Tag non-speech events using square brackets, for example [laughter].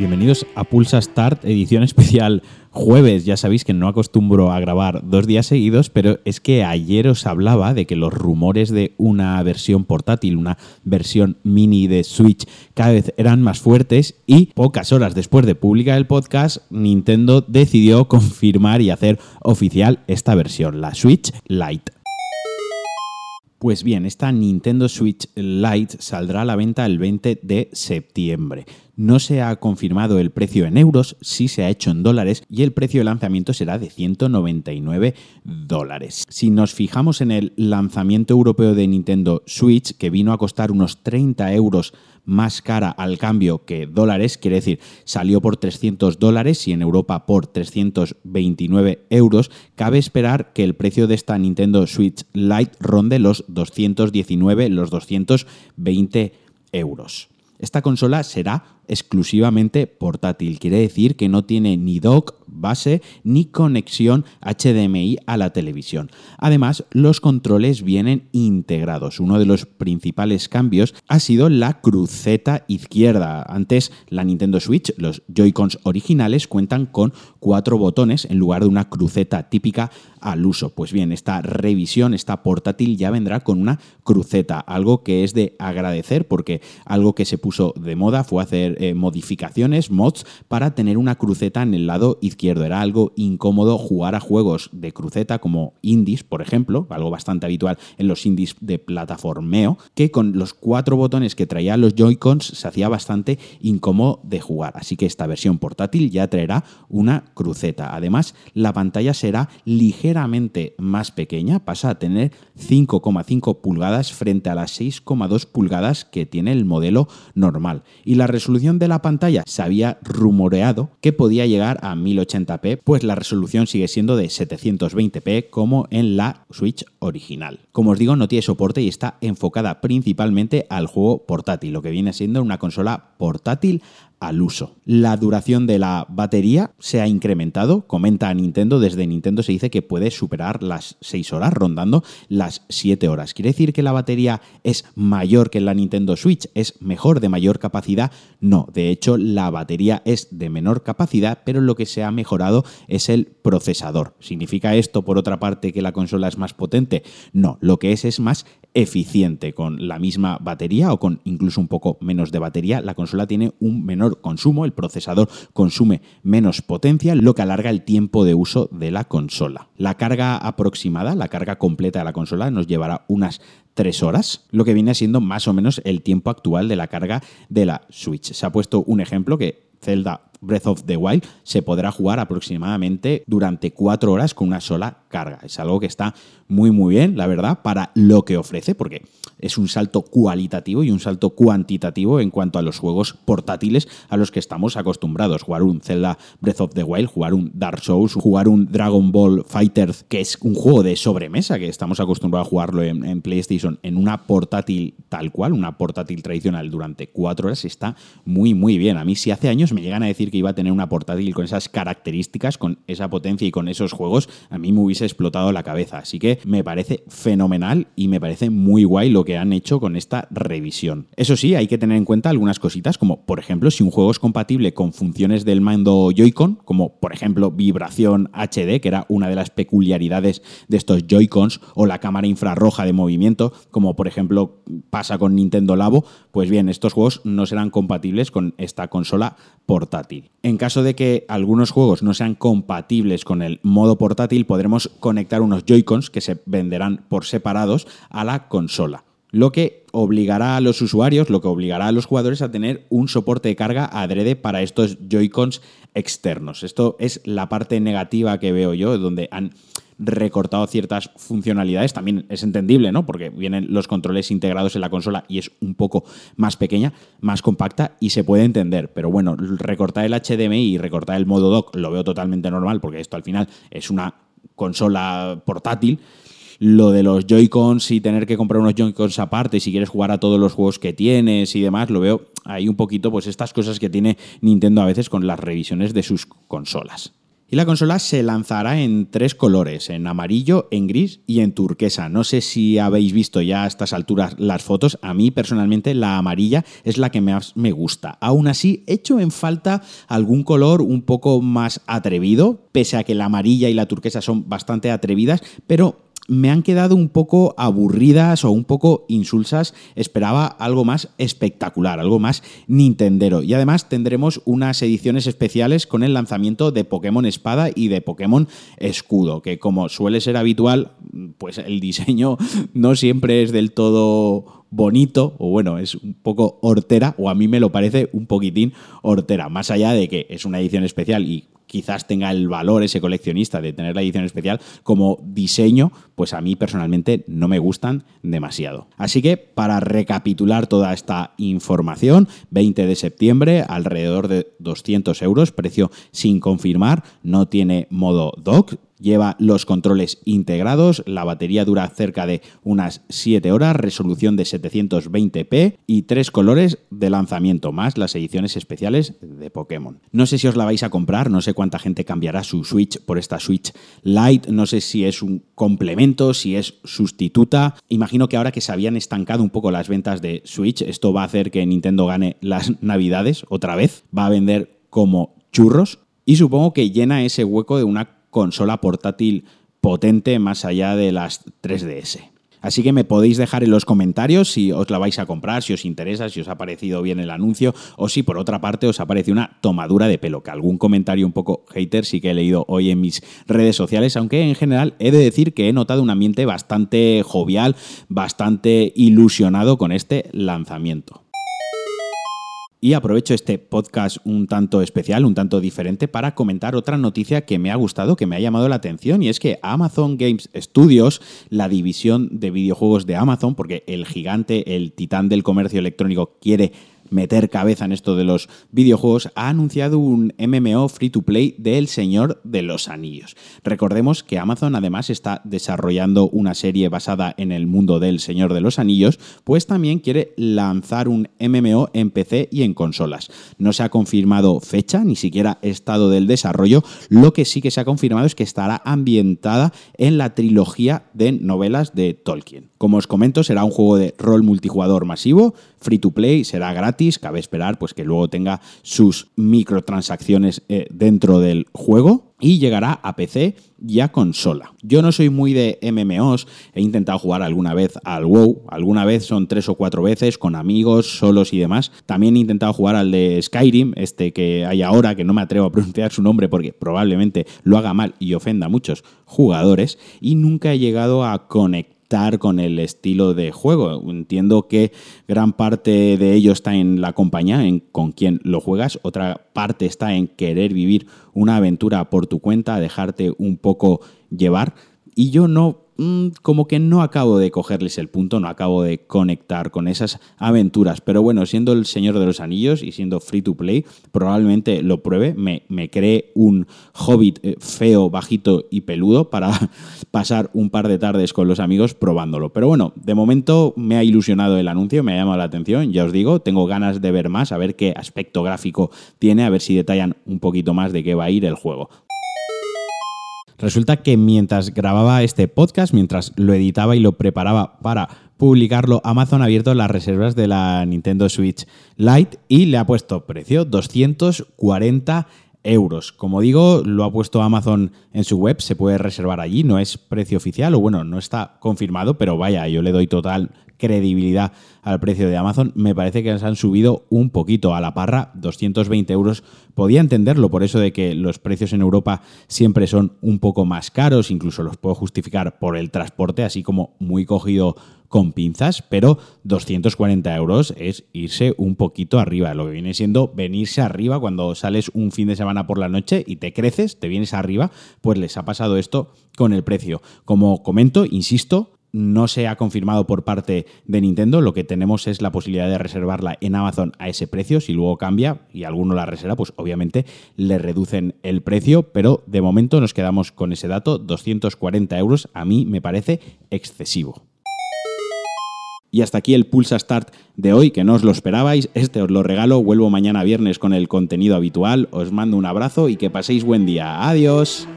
Bienvenidos a Pulsa Start, edición especial jueves. Ya sabéis que no acostumbro a grabar dos días seguidos, pero es que ayer os hablaba de que los rumores de una versión portátil, una versión mini de Switch, cada vez eran más fuertes y pocas horas después de publicar el podcast, Nintendo decidió confirmar y hacer oficial esta versión, la Switch Lite. Pues bien, esta Nintendo Switch Lite saldrá a la venta el 20 de septiembre. No se ha confirmado el precio en euros, sí se ha hecho en dólares y el precio de lanzamiento será de 199 dólares. Si nos fijamos en el lanzamiento europeo de Nintendo Switch, que vino a costar unos 30 euros más cara al cambio que dólares, quiere decir, salió por 300 dólares y en Europa por 329 euros, cabe esperar que el precio de esta Nintendo Switch Lite ronde los 219, los 220 euros. Esta consola será exclusivamente portátil. Quiere decir que no tiene ni dock base ni conexión HDMI a la televisión. Además, los controles vienen integrados. Uno de los principales cambios ha sido la cruceta izquierda. Antes, la Nintendo Switch, los Joy-Cons originales cuentan con cuatro botones en lugar de una cruceta típica al uso. Pues bien, esta revisión, esta portátil ya vendrá con una cruceta, algo que es de agradecer porque algo que se puso de moda fue hacer eh, modificaciones, mods, para tener una cruceta en el lado izquierdo. Era algo incómodo jugar a juegos de cruceta como indies, por ejemplo, algo bastante habitual en los indies de plataformeo, que con los cuatro botones que traía los Joy-Cons se hacía bastante incómodo de jugar. Así que esta versión portátil ya traerá una cruceta. Además, la pantalla será ligeramente más pequeña, pasa a tener 5,5 pulgadas frente a las 6,2 pulgadas que tiene el modelo normal. Y la resolución de la pantalla se había rumoreado que podía llegar a 1080p, pues la resolución sigue siendo de 720p como en la Switch original. Como os digo, no tiene soporte y está enfocada principalmente al juego portátil, lo que viene siendo una consola portátil al uso. La duración de la batería se ha incrementado, comenta Nintendo, desde Nintendo se dice que puede superar las 6 horas, rondando las 7 horas. ¿Quiere decir que la batería es mayor que la Nintendo Switch? ¿Es mejor, de mayor capacidad? No, de hecho la batería es de menor capacidad, pero lo que se ha mejorado es el procesador. ¿Significa esto, por otra parte, que la consola es más potente? No, lo que es es más eficiente. Con la misma batería o con incluso un poco menos de batería, la consola tiene un menor consumo, el procesador consume menos potencia, lo que alarga el tiempo de uso de la consola. La carga aproximada, la carga completa de la consola, nos llevará unas 3 horas, lo que viene siendo más o menos el tiempo actual de la carga de la Switch. Se ha puesto un ejemplo que Zelda Breath of the Wild se podrá jugar aproximadamente durante cuatro horas con una sola carga. Es algo que está muy muy bien, la verdad, para lo que ofrece, porque es un salto cualitativo y un salto cuantitativo en cuanto a los juegos portátiles a los que estamos acostumbrados. Jugar un Zelda Breath of the Wild, jugar un Dark Souls, jugar un Dragon Ball Fighters, que es un juego de sobremesa, que estamos acostumbrados a jugarlo en PlayStation, en una portátil tal cual, una portátil tradicional durante cuatro horas, está muy muy bien. A mí si hace años me llegan a decir que iba a tener una portátil con esas características, con esa potencia y con esos juegos, a mí me hubiese explotado la cabeza. Así que me parece fenomenal y me parece muy guay lo que han hecho con esta revisión. Eso sí, hay que tener en cuenta algunas cositas, como por ejemplo, si un juego es compatible con funciones del mando Joy-Con, como por ejemplo vibración HD, que era una de las peculiaridades de estos Joy-Cons, o la cámara infrarroja de movimiento, como por ejemplo pasa con Nintendo Labo, pues bien, estos juegos no serán compatibles con esta consola portátil. En caso de que algunos juegos no sean compatibles con el modo portátil, podremos conectar unos Joy-Cons que se venderán por separados a la consola. Lo que obligará a los usuarios, lo que obligará a los jugadores a tener un soporte de carga adrede para estos Joy-Cons externos. Esto es la parte negativa que veo yo, donde han recortado ciertas funcionalidades. También es entendible, ¿no? Porque vienen los controles integrados en la consola y es un poco más pequeña, más compacta y se puede entender. Pero bueno, recortar el HDMI y recortar el modo dock lo veo totalmente normal porque esto al final es una consola portátil. Lo de los Joy-Cons y tener que comprar unos Joy-Cons aparte si quieres jugar a todos los juegos que tienes y demás, lo veo ahí un poquito, pues estas cosas que tiene Nintendo a veces con las revisiones de sus consolas. Y la consola se lanzará en tres colores, en amarillo, en gris y en turquesa. No sé si habéis visto ya a estas alturas las fotos. A mí personalmente la amarilla es la que más me gusta. Aún así, echo en falta algún color un poco más atrevido, pese a que la amarilla y la turquesa son bastante atrevidas, pero me han quedado un poco aburridas o un poco insulsas. Esperaba algo más espectacular, algo más nintendero. Y además tendremos unas ediciones especiales con el lanzamiento de Pokémon Espada y de Pokémon Escudo, que como suele ser habitual, pues el diseño no siempre es del todo bonito, o bueno, es un poco hortera, o a mí me lo parece un poquitín hortera, más allá de que es una edición especial y quizás tenga el valor ese coleccionista de tener la edición especial como diseño, pues a mí personalmente no me gustan demasiado. Así que para recapitular toda esta información, 20 de septiembre, alrededor de 200 euros, precio sin confirmar, no tiene modo dock, Lleva los controles integrados, la batería dura cerca de unas 7 horas, resolución de 720p y tres colores de lanzamiento, más las ediciones especiales de Pokémon. No sé si os la vais a comprar, no sé cuánta gente cambiará su Switch por esta Switch Lite, no sé si es un complemento, si es sustituta. Imagino que ahora que se habían estancado un poco las ventas de Switch, esto va a hacer que Nintendo gane las [laughs] navidades otra vez, va a vender como churros y supongo que llena ese hueco de una consola portátil potente más allá de las 3DS. Así que me podéis dejar en los comentarios si os la vais a comprar, si os interesa, si os ha parecido bien el anuncio o si por otra parte os ha parecido una tomadura de pelo, que algún comentario un poco hater sí que he leído hoy en mis redes sociales, aunque en general he de decir que he notado un ambiente bastante jovial, bastante ilusionado con este lanzamiento. Y aprovecho este podcast un tanto especial, un tanto diferente, para comentar otra noticia que me ha gustado, que me ha llamado la atención, y es que Amazon Games Studios, la división de videojuegos de Amazon, porque el gigante, el titán del comercio electrónico, quiere meter cabeza en esto de los videojuegos, ha anunciado un MMO free to play del Señor de los Anillos. Recordemos que Amazon además está desarrollando una serie basada en el mundo del Señor de los Anillos, pues también quiere lanzar un MMO en PC y en consolas. No se ha confirmado fecha, ni siquiera estado del desarrollo, lo que sí que se ha confirmado es que estará ambientada en la trilogía de novelas de Tolkien. Como os comento, será un juego de rol multijugador masivo, free to play, será gratis, cabe esperar pues que luego tenga sus microtransacciones eh, dentro del juego y llegará a PC y a consola. Yo no soy muy de MMOs, he intentado jugar alguna vez al WoW, alguna vez son tres o cuatro veces con amigos, solos y demás. También he intentado jugar al de Skyrim, este que hay ahora, que no me atrevo a pronunciar su nombre porque probablemente lo haga mal y ofenda a muchos jugadores, y nunca he llegado a conectar con el estilo de juego. Entiendo que gran parte de ello está en la compañía, en con quien lo juegas, otra parte está en querer vivir una aventura por tu cuenta, dejarte un poco llevar. Y yo no Mm, como que no acabo de cogerles el punto, no acabo de conectar con esas aventuras. Pero bueno, siendo el Señor de los Anillos y siendo free to play, probablemente lo pruebe, me, me cree un hobbit eh, feo, bajito y peludo para [laughs] pasar un par de tardes con los amigos probándolo. Pero bueno, de momento me ha ilusionado el anuncio, me ha llamado la atención, ya os digo, tengo ganas de ver más, a ver qué aspecto gráfico tiene, a ver si detallan un poquito más de qué va a ir el juego. Resulta que mientras grababa este podcast, mientras lo editaba y lo preparaba para publicarlo, Amazon ha abierto las reservas de la Nintendo Switch Lite y le ha puesto precio 240 euros. Como digo, lo ha puesto Amazon en su web, se puede reservar allí, no es precio oficial o bueno, no está confirmado, pero vaya, yo le doy total credibilidad al precio de Amazon, me parece que se han subido un poquito a la parra, 220 euros. Podía entenderlo por eso de que los precios en Europa siempre son un poco más caros, incluso los puedo justificar por el transporte, así como muy cogido con pinzas, pero 240 euros es irse un poquito arriba, lo que viene siendo venirse arriba cuando sales un fin de semana por la noche y te creces, te vienes arriba, pues les ha pasado esto con el precio. Como comento, insisto, no se ha confirmado por parte de Nintendo. Lo que tenemos es la posibilidad de reservarla en Amazon a ese precio. Si luego cambia y alguno la reserva, pues obviamente le reducen el precio. Pero de momento nos quedamos con ese dato. 240 euros a mí me parece excesivo. Y hasta aquí el Pulsa Start de hoy, que no os lo esperabais. Este os lo regalo. Vuelvo mañana viernes con el contenido habitual. Os mando un abrazo y que paséis buen día. Adiós.